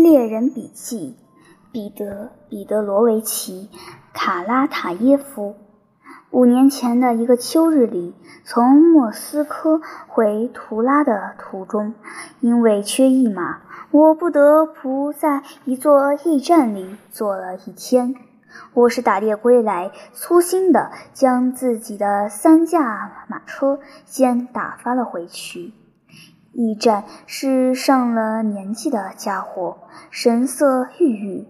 猎人笔记，彼得·彼得罗维奇·卡拉塔耶夫。五年前的一个秋日里，从莫斯科回图拉的途中，因为缺一马，我不得不在一座驿站里坐了一天。我是打猎归来，粗心的将自己的三驾马车先打发了回去。驿站是上了年纪的家伙，神色郁郁，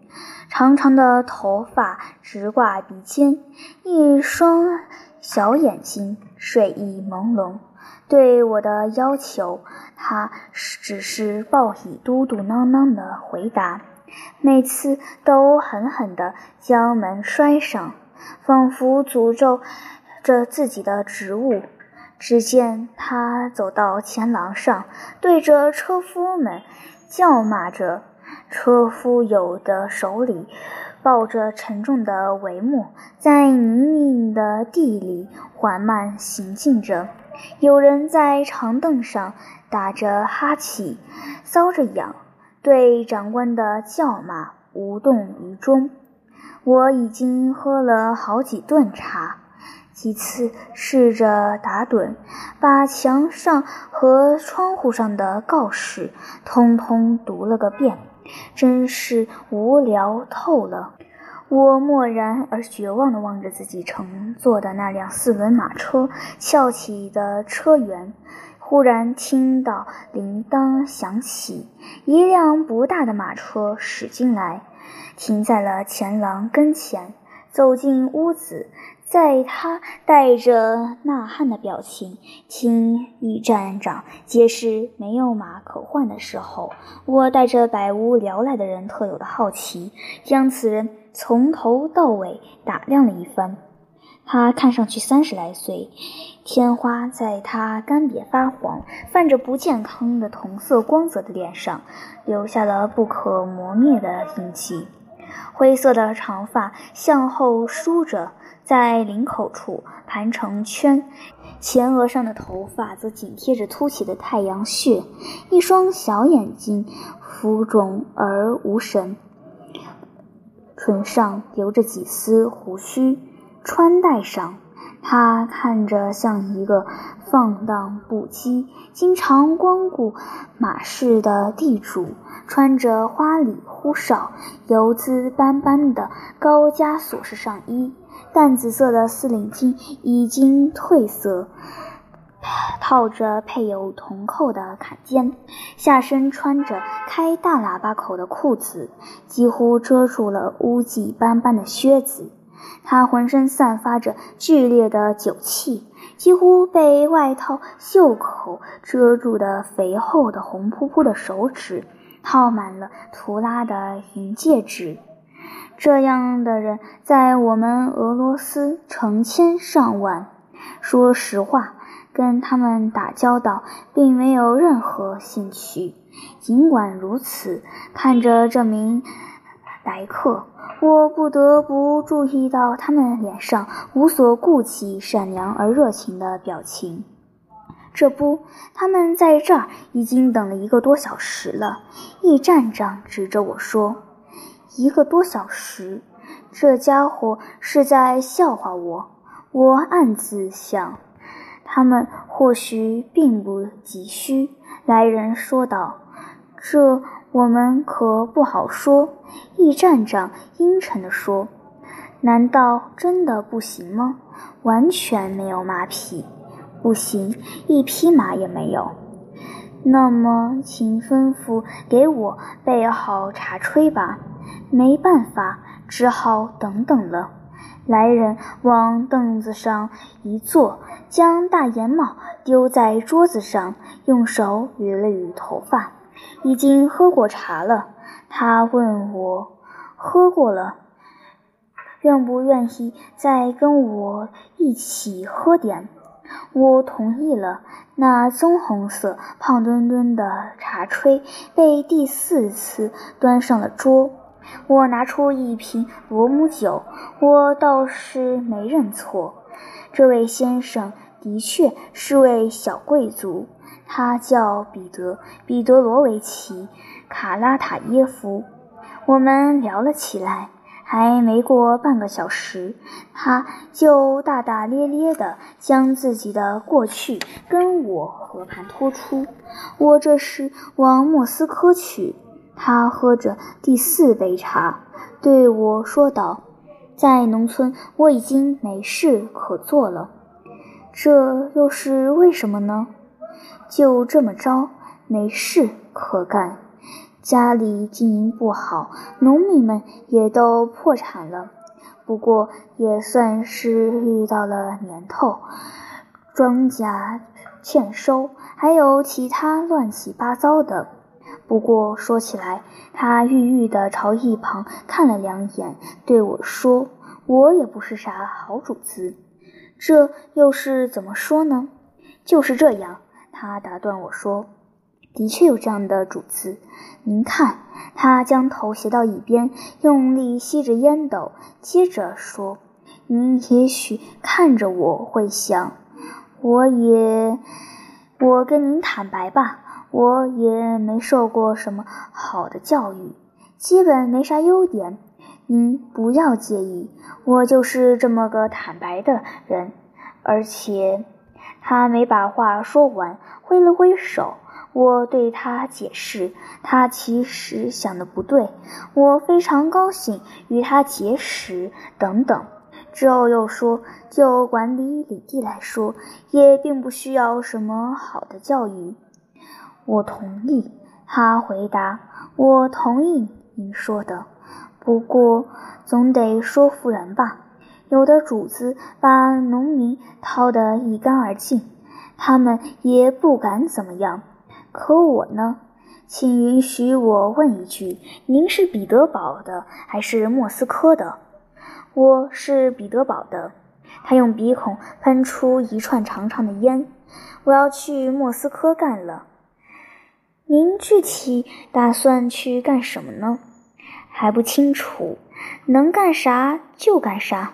长长的头发直挂鼻尖，一双小眼睛睡意朦胧。对我的要求，他只是报以嘟嘟囔囔的回答，每次都狠狠地将门摔上，仿佛诅咒着自己的职务。只见他走到前廊上，对着车夫们叫骂着。车夫有的手里抱着沉重的帷幕，在泥泞的地里缓慢行进着；有人在长凳上打着哈欠，搔着痒，对长官的叫骂无动于衷。我已经喝了好几顿茶。几次试着打盹，把墙上和窗户上的告示通通读了个遍，真是无聊透了。我默然而绝望地望着自己乘坐的那辆四轮马车翘起的车辕，忽然听到铃铛响起，一辆不大的马车驶进来，停在了前廊跟前。走进屋子。在他带着呐喊的表情听驿站长解释没有马可换的时候，我带着百无聊赖的人特有的好奇，将此人从头到尾打量了一番。他看上去三十来岁，天花在他干瘪发黄、泛着不健康的同色光泽的脸上留下了不可磨灭的印记。灰色的长发向后梳着。在领口处盘成圈，前额上的头发则紧贴着凸起的太阳穴，一双小眼睛浮肿而无神，唇上留着几丝胡须，穿戴上，他看着像一个放荡不羁、经常光顾马市的地主，穿着花里胡哨、油渍斑斑的高加索式上衣。淡紫色的丝领巾已经褪色，套着配有铜扣的坎肩，下身穿着开大喇叭口的裤子，几乎遮住了污迹斑斑的靴子。他浑身散发着剧烈的酒气，几乎被外套袖口遮住的肥厚的红扑扑的手指，套满了图拉的银戒指。这样的人在我们俄罗斯成千上万。说实话，跟他们打交道并没有任何兴趣。尽管如此，看着这名来客，我不得不注意到他们脸上无所顾忌、善良而热情的表情。这不，他们在这儿已经等了一个多小时了。驿站长指着我说。一个多小时，这家伙是在笑话我。我暗自想，他们或许并不急需。来人说道：“这我们可不好说。”驿站长阴沉地说：“难道真的不行吗？完全没有马匹，不行，一匹马也没有。那么，请吩咐给我备好茶炊吧。”没办法，只好等等了。来人往凳子上一坐，将大檐帽丢在桌子上，用手捋了捋头发。已经喝过茶了，他问我：“喝过了，愿不愿意再跟我一起喝点？”我同意了。那棕红色、胖墩墩的茶炊被第四次端上了桌。我拿出一瓶罗姆酒，我倒是没认错。这位先生的确是位小贵族，他叫彼得·彼得罗维奇·卡拉塔耶夫。我们聊了起来。还没过半个小时，他就大大咧咧地将自己的过去跟我和盘托出。我这是往莫斯科去。他喝着第四杯茶，对我说道：“在农村，我已经没事可做了。这又是为什么呢？就这么着，没事可干。”家里经营不好，农民们也都破产了。不过也算是遇到了年头，庄稼欠收，还有其他乱七八糟的。不过说起来，他郁郁地朝一旁看了两眼，对我说：“我也不是啥好主子。”这又是怎么说呢？就是这样，他打断我说。的确有这样的主子，您看，他将头斜到一边，用力吸着烟斗，接着说：“您也许看着我会想，我也……我跟您坦白吧，我也没受过什么好的教育，基本没啥优点。您不要介意，我就是这么个坦白的人。而且，他没把话说完，挥了挥手。”我对他解释，他其实想的不对。我非常高兴与他结识，等等。之后又说，就管理领地来说，也并不需要什么好的教育。我同意，他回答。我同意您说的，不过总得说服人吧。有的主子把农民掏得一干二净，他们也不敢怎么样。可我呢？请允许我问一句：您是彼得堡的还是莫斯科的？我是彼得堡的。他用鼻孔喷出一串长长的烟。我要去莫斯科干了。您具体打算去干什么呢？还不清楚，能干啥就干啥。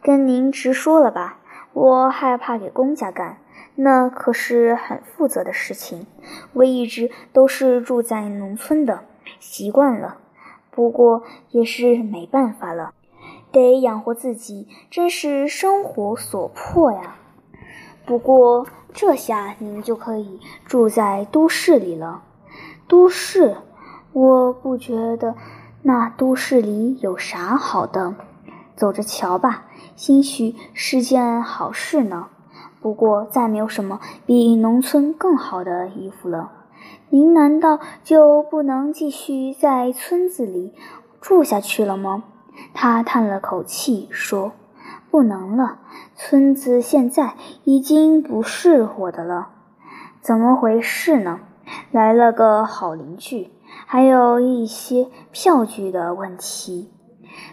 跟您直说了吧，我害怕给公家干。那可是很负责的事情，我一直都是住在农村的，习惯了。不过也是没办法了，得养活自己，真是生活所迫呀。不过这下您就可以住在都市里了。都市，我不觉得那都市里有啥好的，走着瞧吧，兴许是件好事呢。不过，再没有什么比农村更好的衣服了。您难道就不能继续在村子里住下去了吗？他叹了口气说：“不能了，村子现在已经不是我的了。怎么回事呢？来了个好邻居，还有一些票据的问题。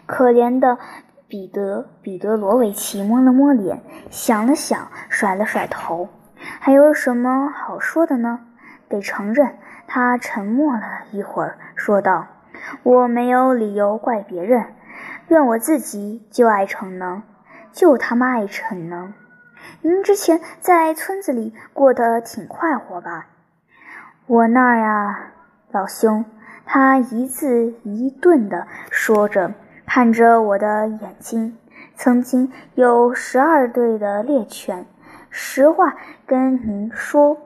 可怜的。”彼得·彼得罗维奇摸了摸脸，想了想，甩了甩头。还有什么好说的呢？得承认，他沉默了一会儿，说道：“我没有理由怪别人，怨我自己就爱逞能，就他妈爱逞能。您之前在村子里过得挺快活吧？我那儿呀，老兄。”他一字一顿地说着。看着我的眼睛，曾经有十二对的猎犬。实话跟您说，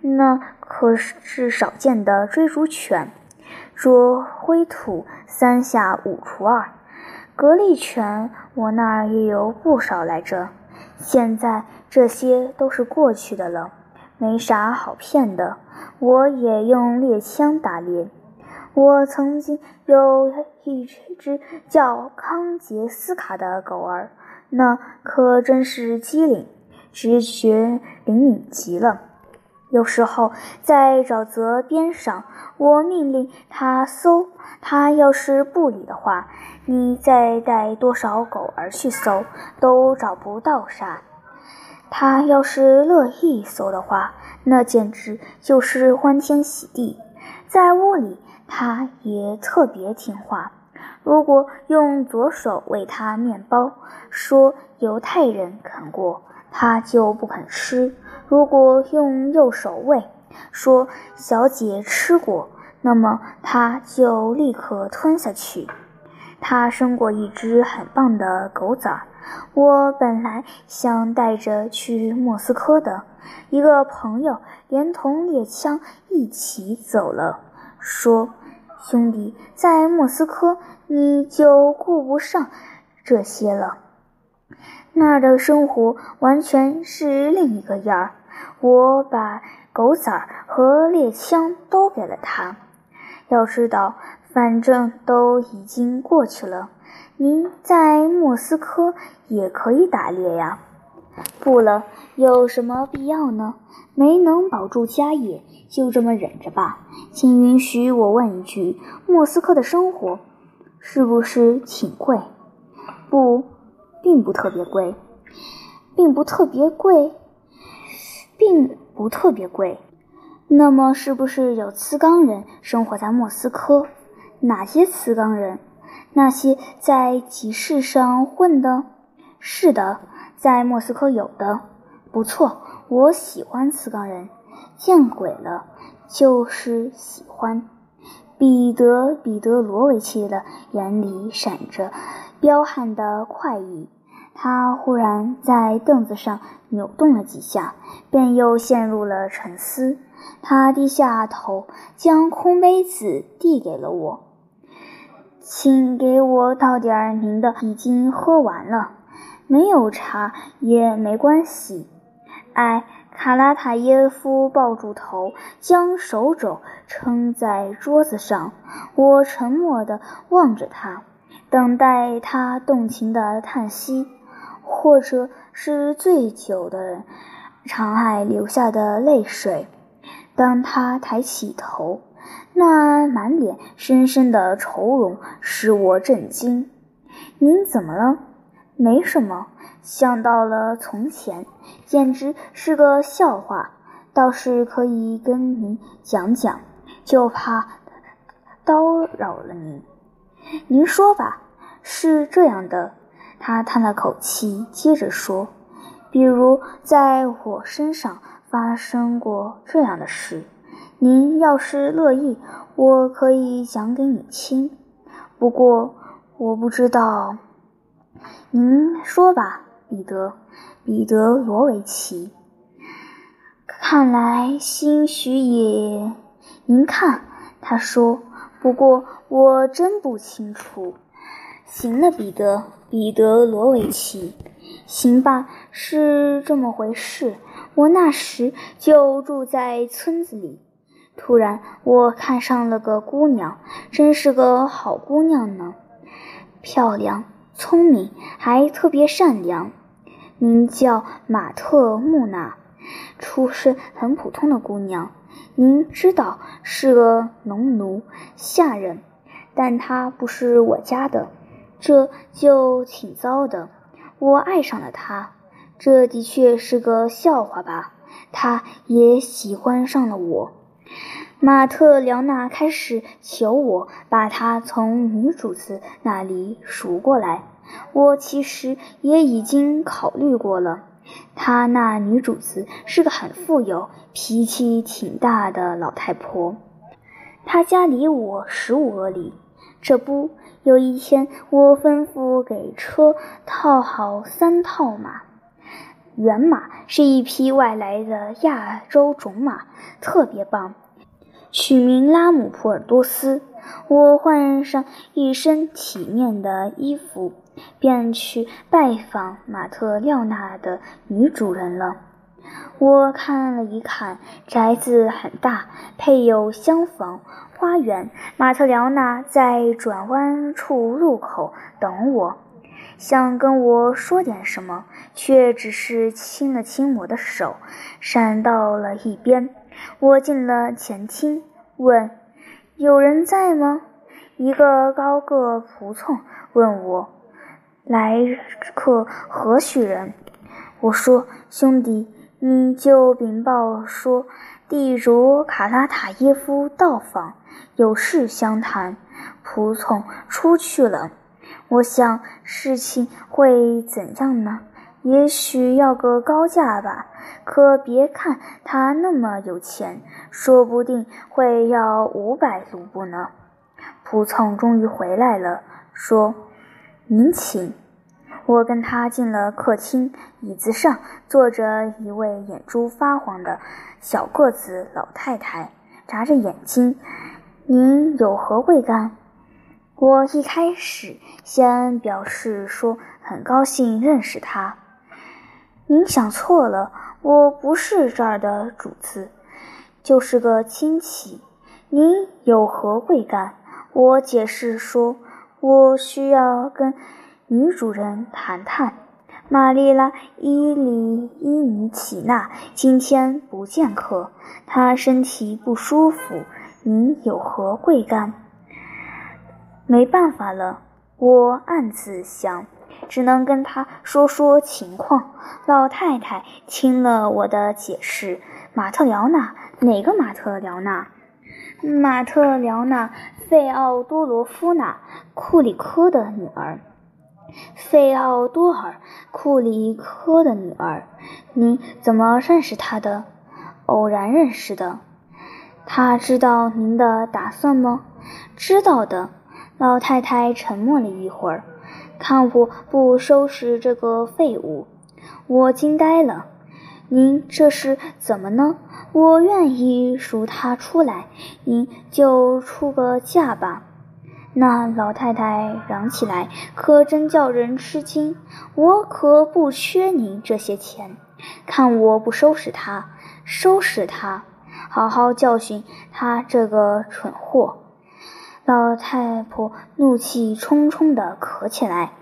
那可是少见的追逐犬，捉灰土三下五除二。格力犬我那儿也有不少来着。现在这些都是过去的了，没啥好骗的。我也用猎枪打猎。我曾经有一只叫康杰斯卡的狗儿，那可真是机灵，直觉灵敏极了。有时候在沼泽边上，我命令它搜，它要是不理的话，你再带多少狗儿去搜，都找不到啥。他要是乐意搜的话，那简直就是欢天喜地，在屋里。他也特别听话。如果用左手喂他面包，说犹太人啃过，他就不肯吃；如果用右手喂，说小姐吃过，那么他就立刻吞下去。他生过一只很棒的狗崽儿，我本来想带着去莫斯科的。一个朋友连同猎枪一起走了，说：“兄弟，在莫斯科你就顾不上这些了，那儿的生活完全是另一个样儿。”我把狗崽儿和猎枪都给了他。要知道。反正都已经过去了，您在莫斯科也可以打猎呀。不了，有什么必要呢？没能保住家业，就这么忍着吧。请允许我问一句：莫斯科的生活是不是挺贵？不，并不特别贵，并不特别贵，并不特别贵。那么，是不是有茨冈人生活在莫斯科？哪些瓷缸人？那些在集市上混的？是的，在莫斯科有的。不错，我喜欢瓷缸人。见鬼了，就是喜欢。彼得·彼得罗维奇的眼里闪着彪悍的快意。他忽然在凳子上扭动了几下，便又陷入了沉思。他低下头，将空杯子递给了我。请给我倒点您的，已经喝完了。没有茶也没关系。哎，卡拉塔耶夫抱住头，将手肘撑在桌子上。我沉默地望着他，等待他动情的叹息，或者是醉酒的人常爱流下的泪水。当他抬起头。那满脸深深的愁容使我震惊。您怎么了？没什么。想到了从前，简直是个笑话。倒是可以跟您讲讲，就怕叨扰了您。您说吧。是这样的，他叹了口气，接着说：“比如在我身上发生过这样的事。”您要是乐意，我可以讲给你听。不过我不知道，您说吧，彼得·彼得罗维奇。看来兴许也……您看，他说。不过我真不清楚。行了，彼得·彼得罗维奇。行吧，是这么回事。我那时就住在村子里。突然，我看上了个姑娘，真是个好姑娘呢，漂亮、聪明，还特别善良，名叫马特穆娜，出身很普通的姑娘。您知道，是个农奴下人，但她不是我家的，这就挺糟的。我爱上了她，这的确是个笑话吧？她也喜欢上了我。马特辽娜开始求我把她从女主子那里赎过来。我其实也已经考虑过了。她那女主子是个很富有、脾气挺大的老太婆。她家离我十五俄里。这不，有一天我吩咐给车套好三套马。原马是一匹外来的亚洲种马，特别棒。取名拉姆普尔多斯。我换上一身体面的衣服，便去拜访马特廖娜的女主人了。我看了一看，宅子很大，配有厢房、花园。马特廖娜在转弯处入口等我，想跟我说点什么，却只是亲了亲我的手，闪到了一边。我进了前厅，问：“有人在吗？”一个高个仆从问我：“来客何许人？”我说：“兄弟，你就禀报说，地主卡拉塔耶夫到访，有事相谈。”仆从出去了。我想事情会怎样呢？也许要个高价吧。可别看他那么有钱，说不定会要五百卢布呢。仆从终于回来了，说：“您请。”我跟他进了客厅，椅子上坐着一位眼珠发黄的小个子老太太，眨着眼睛。您有何贵干？我一开始先表示说很高兴认识他。您想错了，我不是这儿的主子，就是个亲戚。您有何贵干？我解释说，我需要跟。女主人谈谈，玛丽拉·伊里伊尼奇娜今天不见客，她身体不舒服。您有何贵干？没办法了，我暗自想，只能跟她说说情况。老太太听了我的解释，马特辽娜，哪个马特辽娜？马特辽娜·费奥多罗夫娜·库里科的女儿。费奥多尔·库里科的女儿，您怎么认识她的？偶然认识的。她知道您的打算吗？知道的。老太太沉默了一会儿，看我不收拾这个废物，我惊呆了。您这是怎么呢？我愿意赎她出来，您就出个价吧。那老太太嚷起来，可真叫人吃惊。我可不缺您这些钱，看我不收拾他，收拾他，好好教训他这个蠢货！老太婆怒气冲冲地咳起来。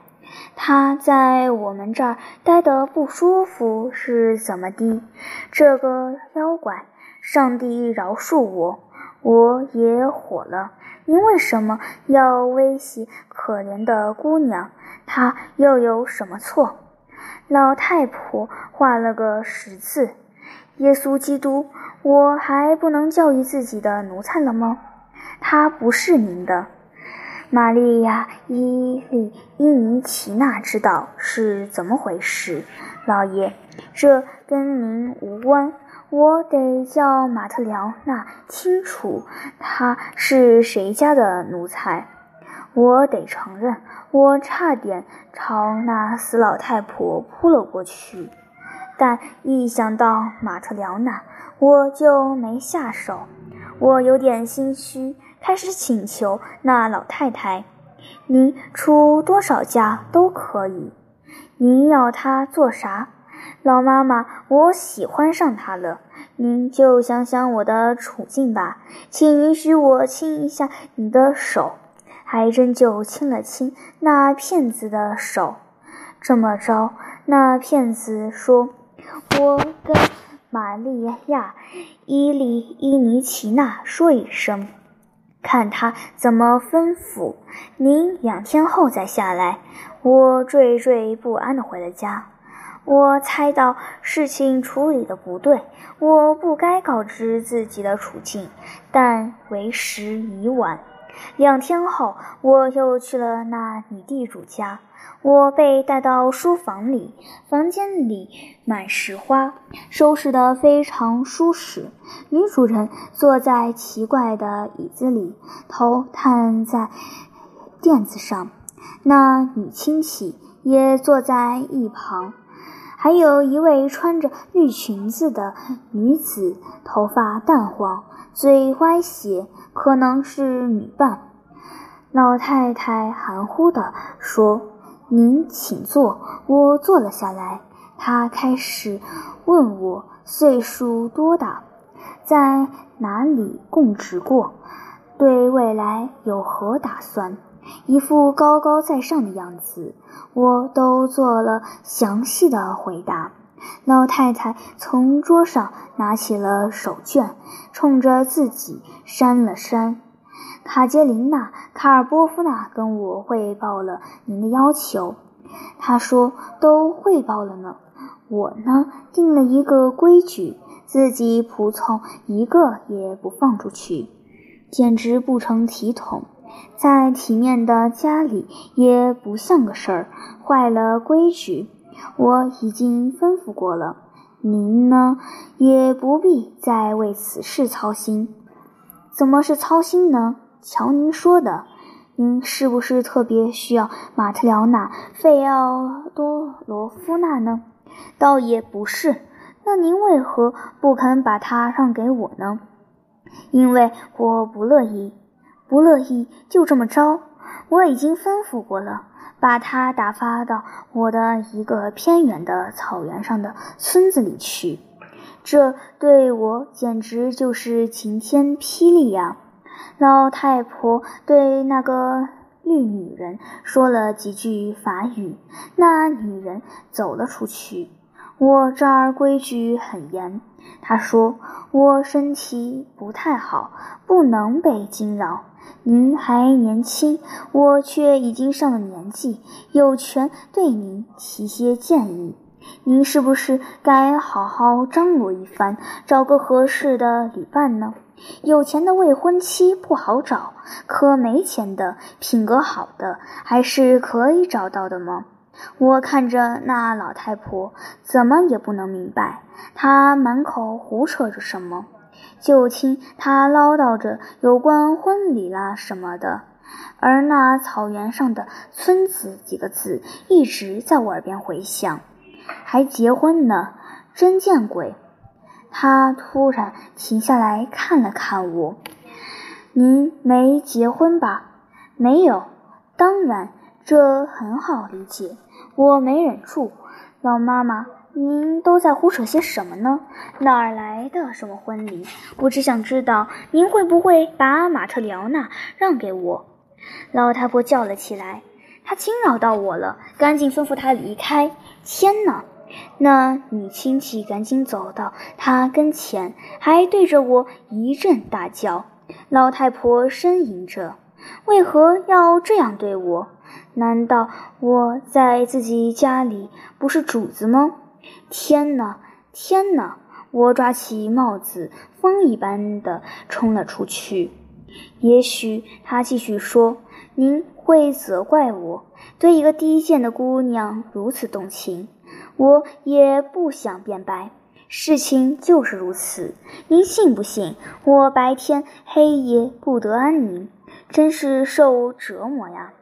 他在我们这儿待得不舒服是怎么的？这个妖怪，上帝饶恕我，我也火了。您为什么要威胁可怜的姑娘？她又有什么错？老太婆画了个十字。耶稣基督，我还不能教育自己的奴才了吗？他不是您的。玛利亚·伊利伊尼奇娜知道是怎么回事，老爷，这跟您无关。我得叫马特辽娜清楚他是谁家的奴才。我得承认，我差点朝那死老太婆扑了过去，但一想到马特辽娜，我就没下手。我有点心虚，开始请求那老太太：“您出多少价都可以。您要她做啥？”老妈妈，我喜欢上他了。您就想想我的处境吧，请允许我亲一下你的手。还真就亲了亲那骗子的手。这么着，那骗子说：“我跟玛利亚·伊利伊尼奇娜说一声，看他怎么吩咐。您两天后再下来。”我惴惴不安地回了家。我猜到事情处理的不对，我不该告知自己的处境，但为时已晚。两天后，我又去了那女地主家。我被带到书房里，房间里满是花，收拾得非常舒适。女主人坐在奇怪的椅子里，头探在垫子上。那女亲戚也坐在一旁。还有一位穿着绿裙子的女子，头发淡黄，嘴歪斜，可能是女伴。老太太含糊地说：“您请坐。”我坐了下来。她开始问我岁数多大，在哪里供职过，对未来有何打算，一副高高在上的样子。我都做了详细的回答。老太太从桌上拿起了手绢，冲着自己扇了扇。卡捷琳娜·卡尔波夫娜跟我汇报了您的要求。她说都汇报了呢。我呢，定了一个规矩，自己仆从一个也不放出去，简直不成体统。在体面的家里也不像个事儿，坏了规矩。我已经吩咐过了，您呢也不必再为此事操心。怎么是操心呢？瞧您说的，您是不是特别需要马特辽娜·费奥多罗夫娜呢？倒也不是。那您为何不肯把她让给我呢？因为我不乐意，不乐意就这么着。我已经吩咐过了，把她打发到我的一个偏远的草原上的村子里去。这对我简直就是晴天霹雳呀！老太婆对那个绿女人说了几句法语，那女人走了出去。我这儿规矩很严，她说我身体不太好，不能被惊扰。您还年轻，我却已经上了年纪，有权对您提些建议。您是不是该好好张罗一番，找个合适的旅伴呢？有钱的未婚妻不好找，可没钱的、品格好的还是可以找到的吗？我看着那老太婆，怎么也不能明白，她满口胡扯着什么。就听她唠叨着有关婚礼啦什么的，而那草原上的村子几个字一直在我耳边回响。还结婚呢，真见鬼！他突然停下来看了看我。您没结婚吧？没有。当然，这很好理解。我没忍住。老妈妈，您都在胡扯些什么呢？哪儿来的什么婚礼？我只想知道，您会不会把马特里奥娜让给我？老太婆叫了起来。她惊扰到我了，赶紧吩咐她离开。天哪！那女亲戚赶紧走到她跟前，还对着我一阵大叫。老太婆呻吟着：“为何要这样对我？难道我在自己家里不是主子吗？”天哪！天哪！我抓起帽子，风一般的冲了出去。也许他继续说：“您。”会责怪我对一个低贱的姑娘如此动情，我也不想辩白。事情就是如此，您信不信？我白天黑夜不得安宁，真是受折磨呀！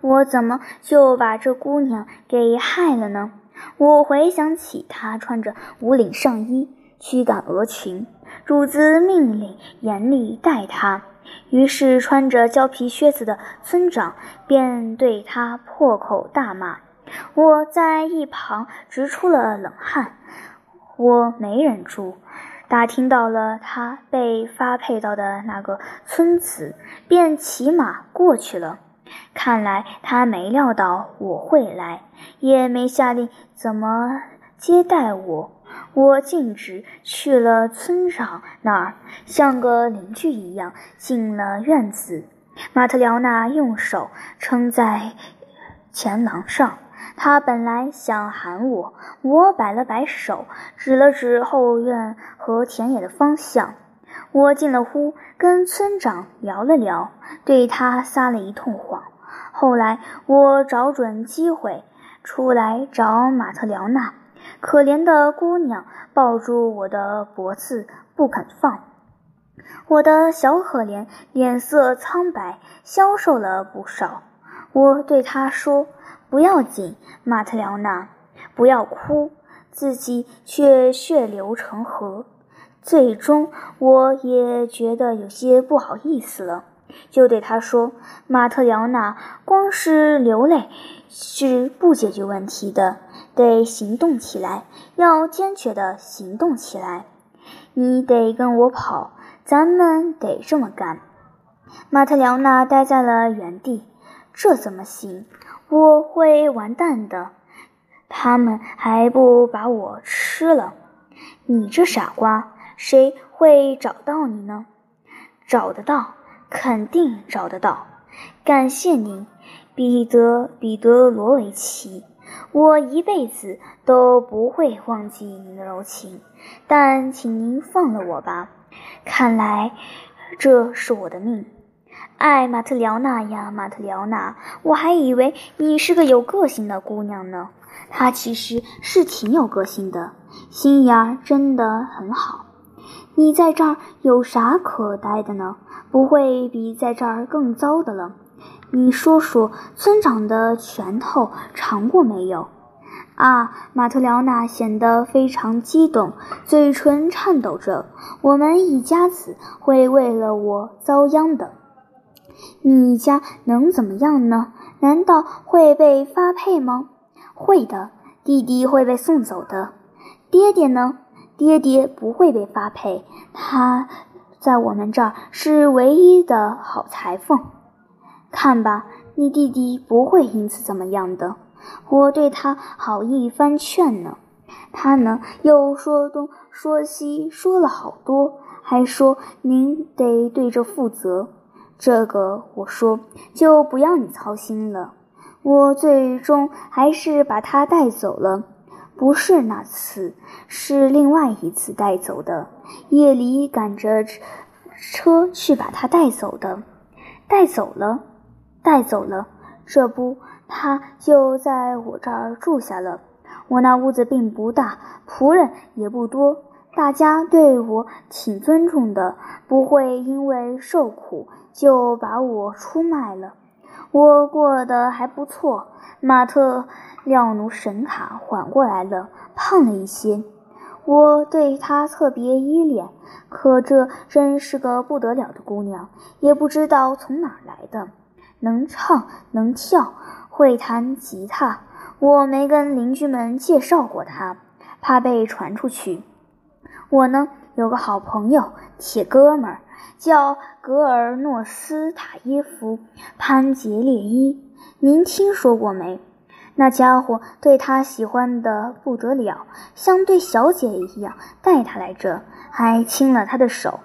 我怎么就把这姑娘给害了呢？我回想起她穿着无领上衣，驱赶鹅群，主子命令严厉待她。于是，穿着胶皮靴子的村长便对他破口大骂。我在一旁直出了冷汗。我没忍住，打听到了他被发配到的那个村子，便骑马过去了。看来他没料到我会来，也没下令怎么接待我。我径直去了村长那儿，像个邻居一样进了院子。马特辽娜用手撑在前廊上，他本来想喊我，我摆了摆手，指了指后院和田野的方向。我进了屋，跟村长聊了聊，对他撒了一通谎。后来我找准机会出来找马特辽娜。可怜的姑娘抱住我的脖子不肯放，我的小可怜脸色苍白，消瘦了不少。我对她说：“不要紧，马特辽娜，不要哭。”自己却血流成河。最终，我也觉得有些不好意思了，就对他说：“马特辽娜，光是流泪是不解决问题的。”得行动起来，要坚决的行动起来。你得跟我跑，咱们得这么干。马特辽娜呆在了原地，这怎么行？我会完蛋的，他们还不把我吃了？你这傻瓜，谁会找到你呢？找得到，肯定找得到。感谢您，彼得·彼得罗维奇。我一辈子都不会忘记您的柔情，但请您放了我吧。看来这是我的命。哎，马特辽娜呀，马特辽娜，我还以为你是个有个性的姑娘呢。她其实是挺有个性的，心眼儿真的很好。你在这儿有啥可待的呢？不会比在这儿更糟的了。你说说，村长的拳头尝过没有？啊，马特辽娜显得非常激动，嘴唇颤抖着。我们一家子会为了我遭殃的。你家能怎么样呢？难道会被发配吗？会的，弟弟会被送走的。爹爹呢？爹爹不会被发配，他在我们这儿是唯一的好裁缝。看吧，你弟弟不会因此怎么样的。我对他好一番劝呢，他呢又说东说西，说了好多，还说您得对这负责。这个我说就不要你操心了。我最终还是把他带走了。不是那次，是另外一次带走的。夜里赶着车去把他带走的，带走了，带走了。这不，他就在我这儿住下了。我那屋子并不大，仆人也不多，大家对我挺尊重的，不会因为受苦就把我出卖了。我过得还不错。马特。廖奴神卡缓过来了，胖了一些。我对她特别依恋，可这真是个不得了的姑娘，也不知道从哪儿来的，能唱能跳，会弹吉他。我没跟邻居们介绍过她，怕被传出去。我呢，有个好朋友，铁哥们儿，叫格尔诺斯塔耶夫·潘杰列伊，您听说过没？那家伙对他喜欢的不得了，像对小姐一样带他来着，还亲了他的手。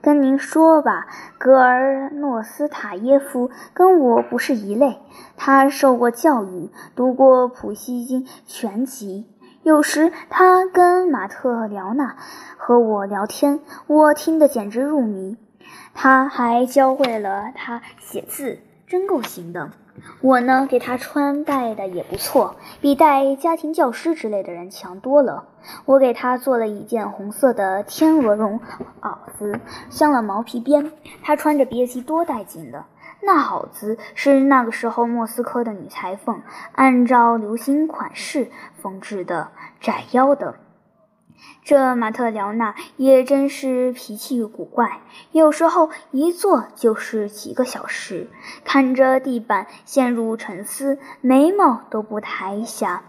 跟您说吧，格尔诺斯塔耶夫跟我不是一类。他受过教育，读过普希金全集。有时他跟马特辽娜和我聊天，我听得简直入迷。他还教会了他写字，真够行的。我呢，给他穿戴的也不错，比带家庭教师之类的人强多了。我给他做了一件红色的天鹅绒袄子，镶了毛皮边，他穿着别提多带劲了。那袄子是那个时候莫斯科的女裁缝按照流行款式缝制的，窄腰的。这马特辽娜也真是脾气古怪，有时候一坐就是几个小时，看着地板陷入沉思，眉毛都不抬一下。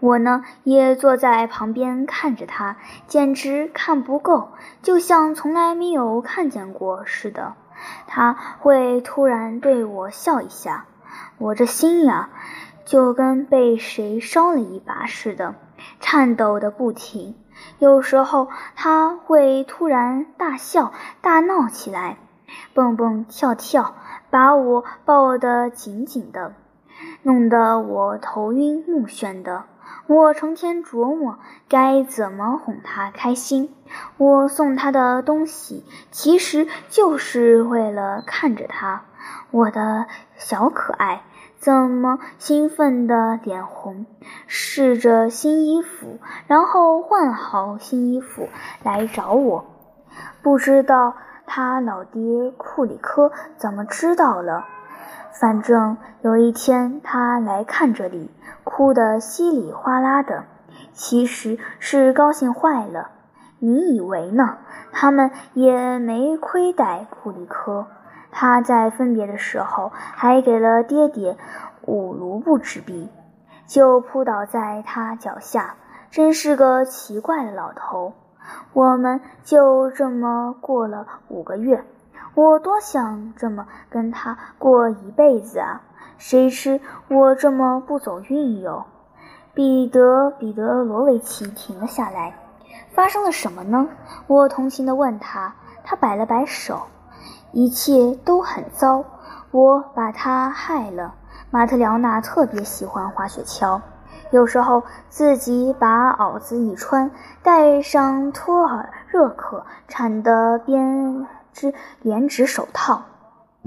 我呢，也坐在旁边看着他，简直看不够，就像从来没有看见过似的。他会突然对我笑一下，我这心呀，就跟被谁烧了一把似的，颤抖的不停。有时候他会突然大笑大闹起来，蹦蹦跳跳，把我抱得紧紧的，弄得我头晕目眩的。我成天琢磨该怎么哄他开心。我送他的东西，其实就是为了看着他，我的小可爱。怎么兴奋的脸红，试着新衣服，然后换好新衣服来找我。不知道他老爹库里科怎么知道了。反正有一天他来看这里，哭得稀里哗啦的，其实是高兴坏了。你以为呢？他们也没亏待库里科。他在分别的时候还给了爹爹五卢布纸币，就扑倒在他脚下，真是个奇怪的老头。我们就这么过了五个月，我多想这么跟他过一辈子啊！谁知我这么不走运哟。彼得·彼得罗维奇停了下来，发生了什么呢？我同情地问他，他摆了摆手。一切都很糟，我把他害了。马特辽娜特别喜欢滑雪橇，有时候自己把袄子一穿，戴上托尔热可产的边织连指手套，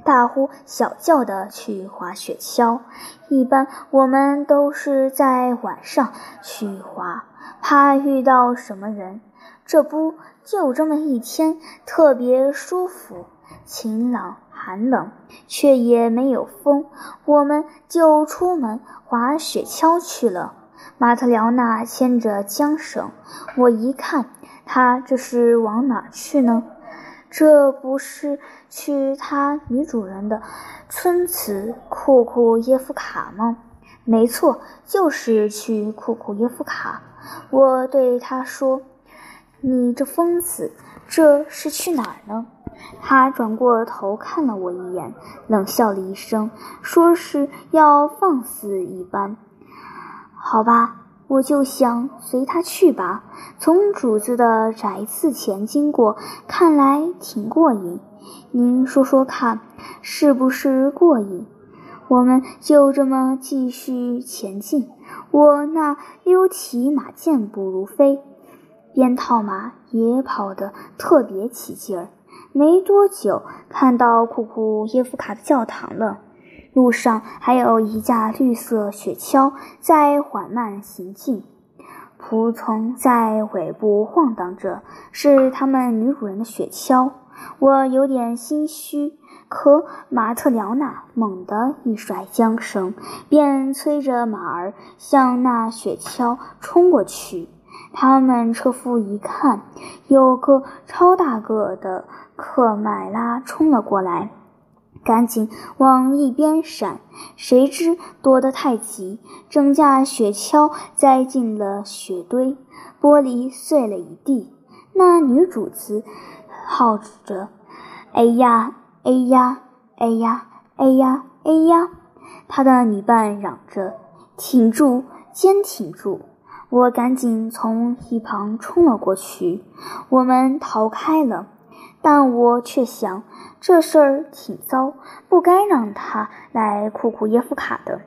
大呼小叫的去滑雪橇。一般我们都是在晚上去滑，怕遇到什么人。这不，就这么一天，特别舒服，晴朗寒冷，却也没有风，我们就出门滑雪橇去了。马特辽娜牵着缰绳，我一看，她这是往哪去呢？这不是去他女主人的村子库库耶夫卡吗？没错，就是去库库耶夫卡。我对他说：“你这疯子，这是去哪儿呢？”他转过头看了我一眼，冷笑了一声，说是要放肆一般。好吧。我就想随他去吧，从主子的宅子前经过，看来挺过瘾。您说说看，是不是过瘾？我们就这么继续前进。我那溜骑马健步如飞，边套马也跑得特别起劲儿。没多久，看到库库耶夫卡的教堂了。路上还有一架绿色雪橇在缓慢行进，仆从在尾部晃荡着，是他们女主人的雪橇。我有点心虚，可马特辽娜猛地一甩缰绳，便催着马儿向那雪橇冲过去。他们车夫一看，有个超大个的克迈拉冲了过来。赶紧往一边闪，谁知躲得太急，整架雪橇栽进了雪堆，玻璃碎了一地。那女主子号着：“哎呀，哎呀，哎呀，哎呀，哎呀！”她的女伴嚷着：“挺住，坚挺住！”我赶紧从一旁冲了过去，我们逃开了。但我却想。这事儿挺糟，不该让他来库库耶夫卡的。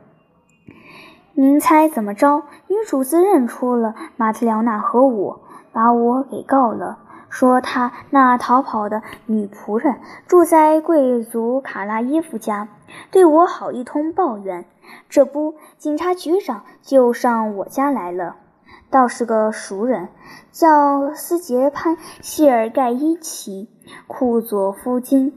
您猜怎么着？女主子认出了马特辽娜和我，把我给告了，说她那逃跑的女仆人住在贵族卡拉耶夫家，对我好一通抱怨。这不，警察局长就上我家来了，倒是个熟人，叫斯杰潘谢尔盖伊奇。库佐夫金，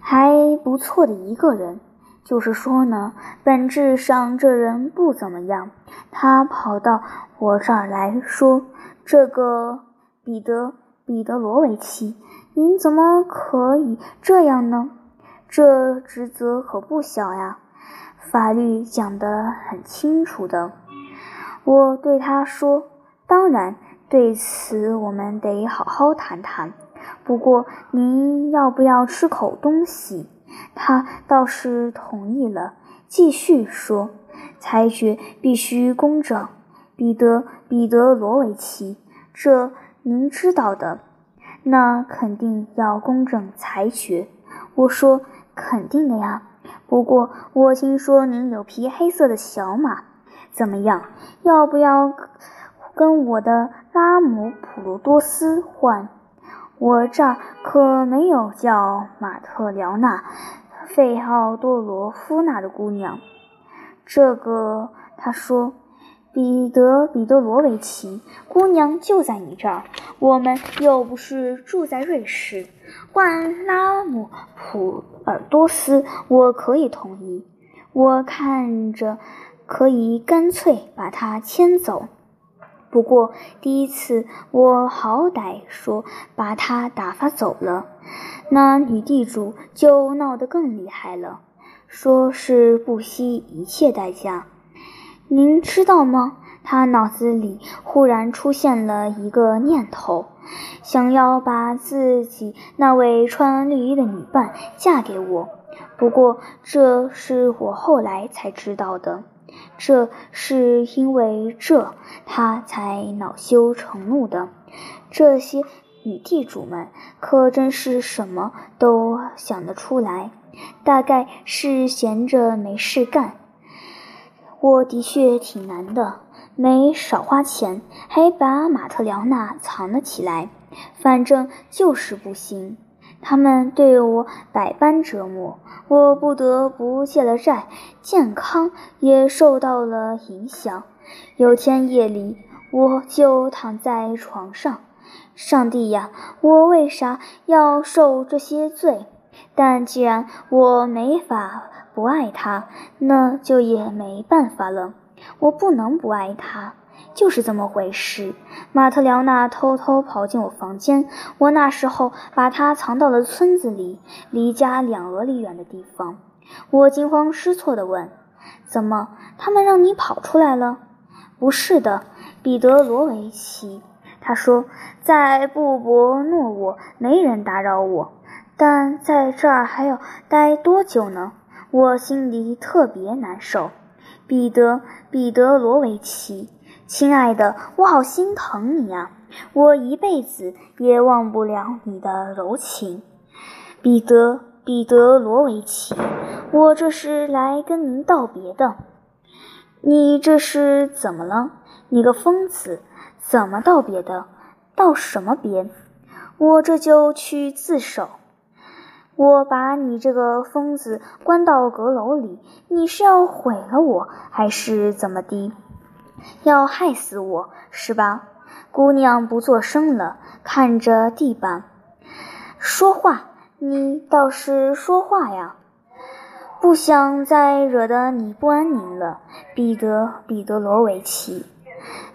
还不错的一个人。就是说呢，本质上这人不怎么样。他跑到我这儿来说：“这个彼得·彼得罗维奇，您怎么可以这样呢？这职责可不小呀，法律讲得很清楚的。”我对他说：“当然，对此我们得好好谈谈。”不过，您要不要吃口东西？他倒是同意了，继续说：“裁决必须公正，彼得·彼得罗维奇，这您知道的。那肯定要公正裁决。”我说：“肯定的呀。不过，我听说您有匹黑色的小马，怎么样？要不要跟我的拉姆普罗多斯换？”我这儿可没有叫马特辽娜·费奥多罗夫娜的姑娘。这个，他说，彼得·彼得罗维奇姑娘就在你这儿。我们又不是住在瑞士。换拉姆普尔多斯，我可以同意。我看着，可以干脆把他牵走。不过第一次，我好歹说把他打发走了，那女地主就闹得更厉害了，说是不惜一切代价。您知道吗？他脑子里忽然出现了一个念头，想要把自己那位穿绿衣的女伴嫁给我。不过这是我后来才知道的。这是因为这，他才恼羞成怒的。这些女地主们可真是什么都想得出来，大概是闲着没事干。我的确挺难的，没少花钱，还把马特辽娜藏了起来。反正就是不行。他们对我百般折磨，我不得不借了债，健康也受到了影响。有天夜里，我就躺在床上，上帝呀，我为啥要受这些罪？但既然我没法不爱他，那就也没办法了。我不能不爱他，就是这么回事。马特辽娜偷偷跑进我房间，我那时候把他藏到了村子里，离家两俄里远的地方。我惊慌失措地问：“怎么，他们让你跑出来了？”“不是的，彼得罗维奇。”他说：“在布博诺沃没人打扰我，但在这儿还要待多久呢？”我心里特别难受。彼得，彼得罗维奇，亲爱的，我好心疼你呀！我一辈子也忘不了你的柔情。彼得，彼得罗维奇，我这是来跟您道别的。你这是怎么了？你个疯子，怎么道别的？道什么别？我这就去自首。我把你这个疯子关到阁楼里，你是要毁了我，还是怎么的？要害死我是吧？姑娘不作声了，看着地板，说话，你倒是说话呀！不想再惹得你不安宁了，彼得·彼得罗维奇，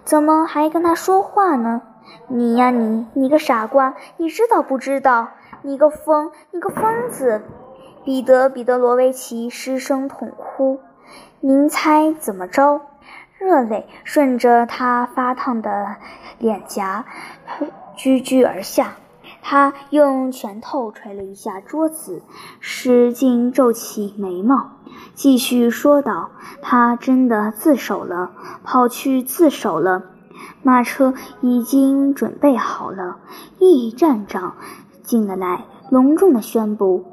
怎么还跟他说话呢？你呀，你，你个傻瓜，你知道不知道？你个疯，你个疯子！彼得·彼得罗维奇失声痛哭。您猜怎么着？热泪顺着他发烫的脸颊居居而下。他用拳头捶了一下桌子，使劲皱起眉毛，继续说道：“他真的自首了，跑去自首了。马车已经准备好了，一站长。”进了来，隆重地宣布：“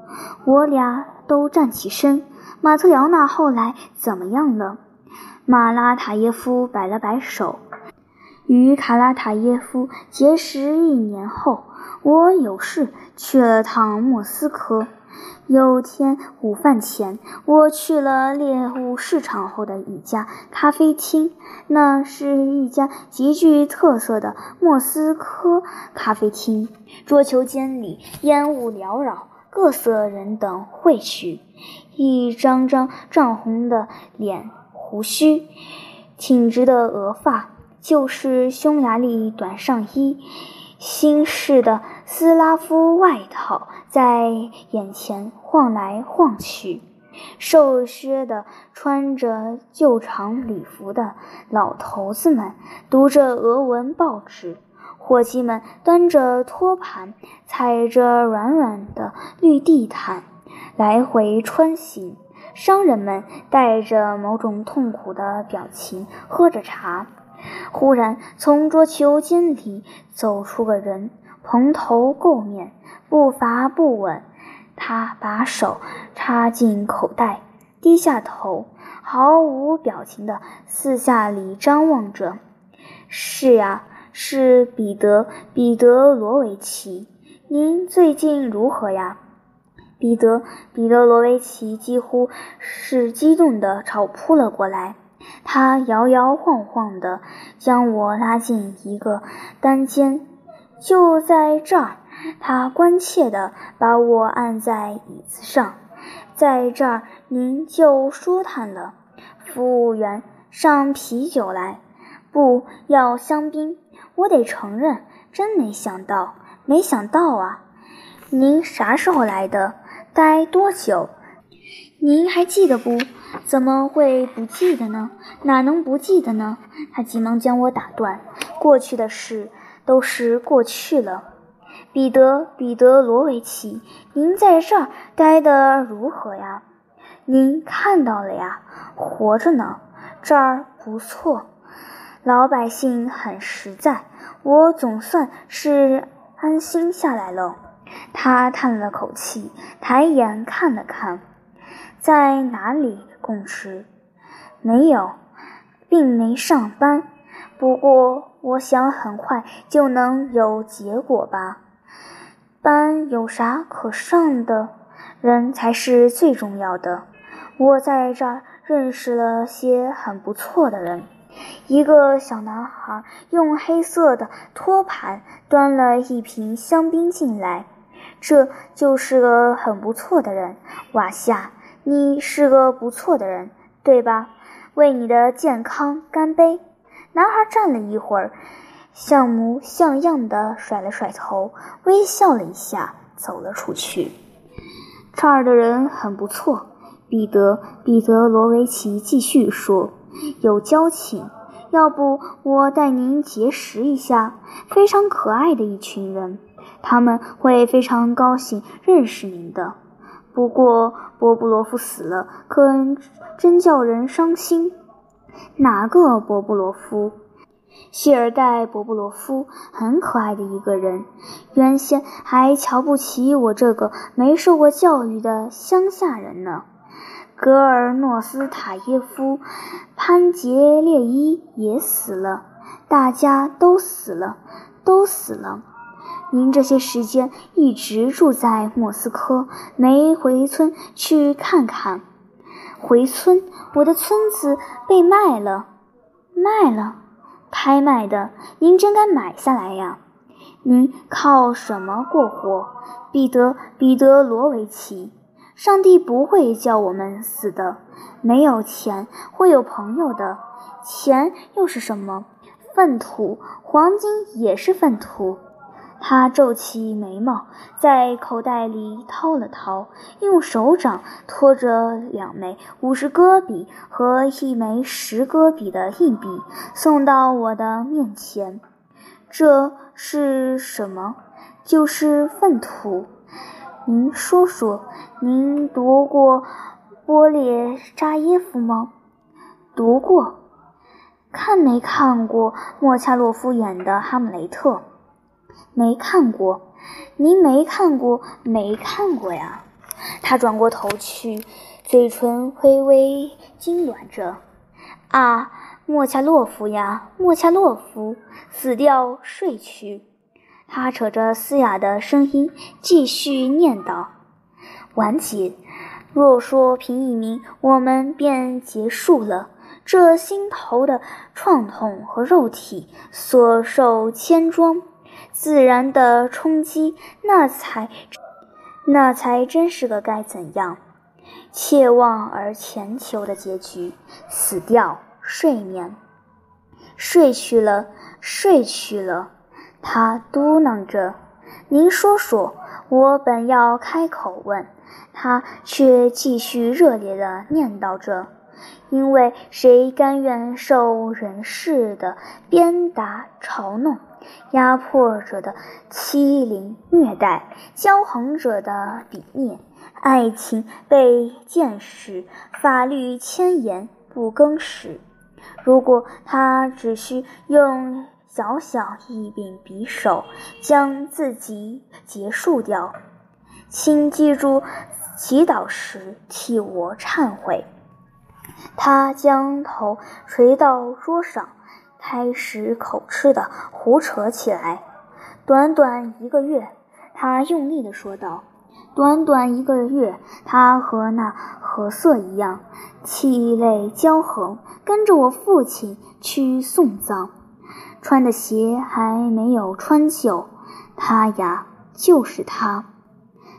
我俩都站起身。”马特辽娜后来怎么样了？马拉塔耶夫摆了摆手。与卡拉塔耶夫结识一年后，我有事去了趟莫斯科。有天午饭前，我去了猎物市场后的一家咖啡厅，那是一家极具特色的莫斯科咖啡厅。桌球间里烟雾缭绕，各色人等汇聚，一张张涨红的脸、胡须、挺直的额发，就是匈牙利短上衣。新式的斯拉夫外套在眼前晃来晃去，瘦削的穿着旧长礼服的老头子们读着俄文报纸，伙计们端着托盘，踩着软软的绿地毯来回穿行，商人们带着某种痛苦的表情喝着茶。忽然，从桌球间里走出个人，蓬头垢面，步伐不稳。他把手插进口袋，低下头，毫无表情地四下里张望着。是呀，是彼得·彼得罗维奇。您最近如何呀？彼得·彼得罗维奇几乎是激动地朝扑了过来。他摇摇晃晃地将我拉进一个单间，就在这儿，他关切地把我按在椅子上，在这儿您就舒坦了。服务员，上啤酒来，不要香槟。我得承认，真没想到，没想到啊！您啥时候来的？待多久？您还记得不？怎么会不记得呢？哪能不记得呢？他急忙将我打断：“过去的事都是过去了。”彼得·彼得罗维奇，您在这儿待得如何呀？您看到了呀，活着呢。这儿不错，老百姓很实在，我总算是安心下来了。他叹了口气，抬眼看了看。在哪里供职？没有，并没上班。不过，我想很快就能有结果吧。班有啥可上的？人才是最重要的。我在这儿认识了些很不错的人。一个小男孩用黑色的托盘端了一瓶香槟进来，这就是个很不错的人。瓦夏，你是个不错的人，对吧？为你的健康干杯！男孩站了一会儿，像模像样的甩了甩头，微笑了一下，走了出去。这儿的人很不错，彼得·彼得罗维奇继续说：“有交情，要不我带您结识一下，非常可爱的一群人，他们会非常高兴认识您的。不过波布罗夫死了，可真叫人伤心。哪个波布罗夫？”谢尔盖·博布罗夫很可爱的一个人，原先还瞧不起我这个没受过教育的乡下人呢。格尔诺斯塔耶夫、潘杰列伊也死了，大家都死了，都死了。您这些时间一直住在莫斯科，没回村去看看？回村？我的村子被卖了，卖了。拍卖的，您真敢买下来呀！您靠什么过活，彼得·彼得罗维奇？上帝不会叫我们死的。没有钱会有朋友的，钱又是什么？粪土，黄金也是粪土。他皱起眉毛，在口袋里掏了掏，用手掌托着两枚五十戈比和一枚十戈比的硬币，送到我的面前。这是什么？就是粪土。您说说，您读过波列扎耶夫吗？读过。看没看过莫恰洛夫演的《哈姆雷特》？没看过，您没看过，没看过呀。他转过头去，嘴唇微微痉挛着。啊，莫恰洛夫呀，莫恰洛夫，死掉睡去。他扯着嘶哑的声音继续念叨：“完结。若说平一鸣，我们便结束了。这心头的创痛和肉体所受牵装。”自然的冲击，那才，那才真是个该怎样切望而前求的结局。死掉，睡眠，睡去了，睡去了。他嘟囔着：“您说说。”我本要开口问，他却继续热烈地念叨着：“因为谁甘愿受人世的鞭打嘲弄？”压迫者的欺凌虐待，骄横者的鄙蔑，爱情被见识，法律千言不更始。如果他只需用小小一柄匕首将自己结束掉，请记住，祈祷时替我忏悔。他将头垂到桌上。开始口吃的胡扯起来。短短一个月，他用力地说道：“短短一个月，他和那何色一样，气泪交横，跟着我父亲去送葬，穿的鞋还没有穿旧。他呀，就是他。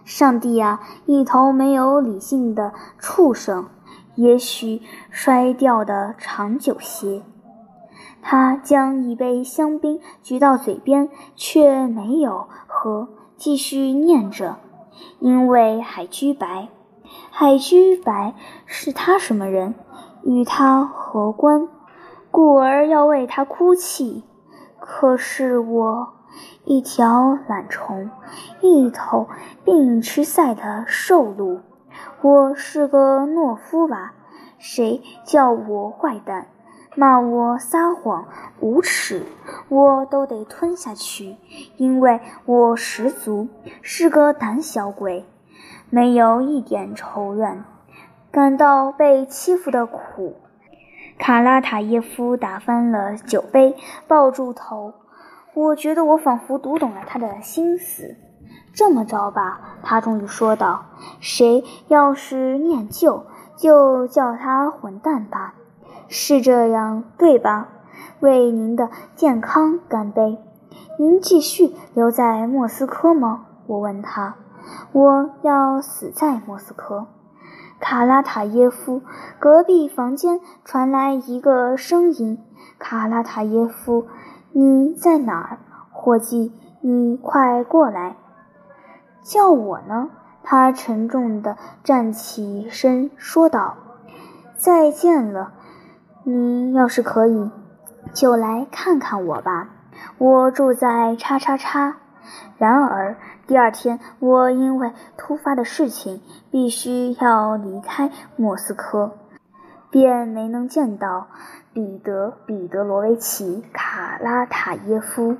上帝呀，一头没有理性的畜生，也许摔掉的长久些。”他将一杯香槟举到嘴边，却没有喝，继续念着：“因为海居白，海居白是他什么人？与他何关？故而要为他哭泣。可是我，一条懒虫，一头病吃赛的瘦鹿，我是个懦夫吧？谁叫我坏蛋？”骂我撒谎无耻，我都得吞下去，因为我十足是个胆小鬼，没有一点仇怨，感到被欺负的苦。卡拉塔耶夫打翻了酒杯，抱住头。我觉得我仿佛读懂了他的心思。这么着吧，他终于说道：“谁要是念旧，就叫他混蛋吧，是这样对吧？为您的健康干杯！您继续留在莫斯科吗？”我问他。“我要死在莫斯科。”卡拉塔耶夫，隔壁房间传来一个声音：“卡拉塔耶夫，你在哪儿？伙计，你快过来。”叫我呢？他沉重地站起身说道：“再见了，你要是可以，就来看看我吧。我住在叉叉叉。然而第二天，我因为突发的事情必须要离开莫斯科，便没能见到彼得·彼得罗维奇·卡拉塔耶夫。”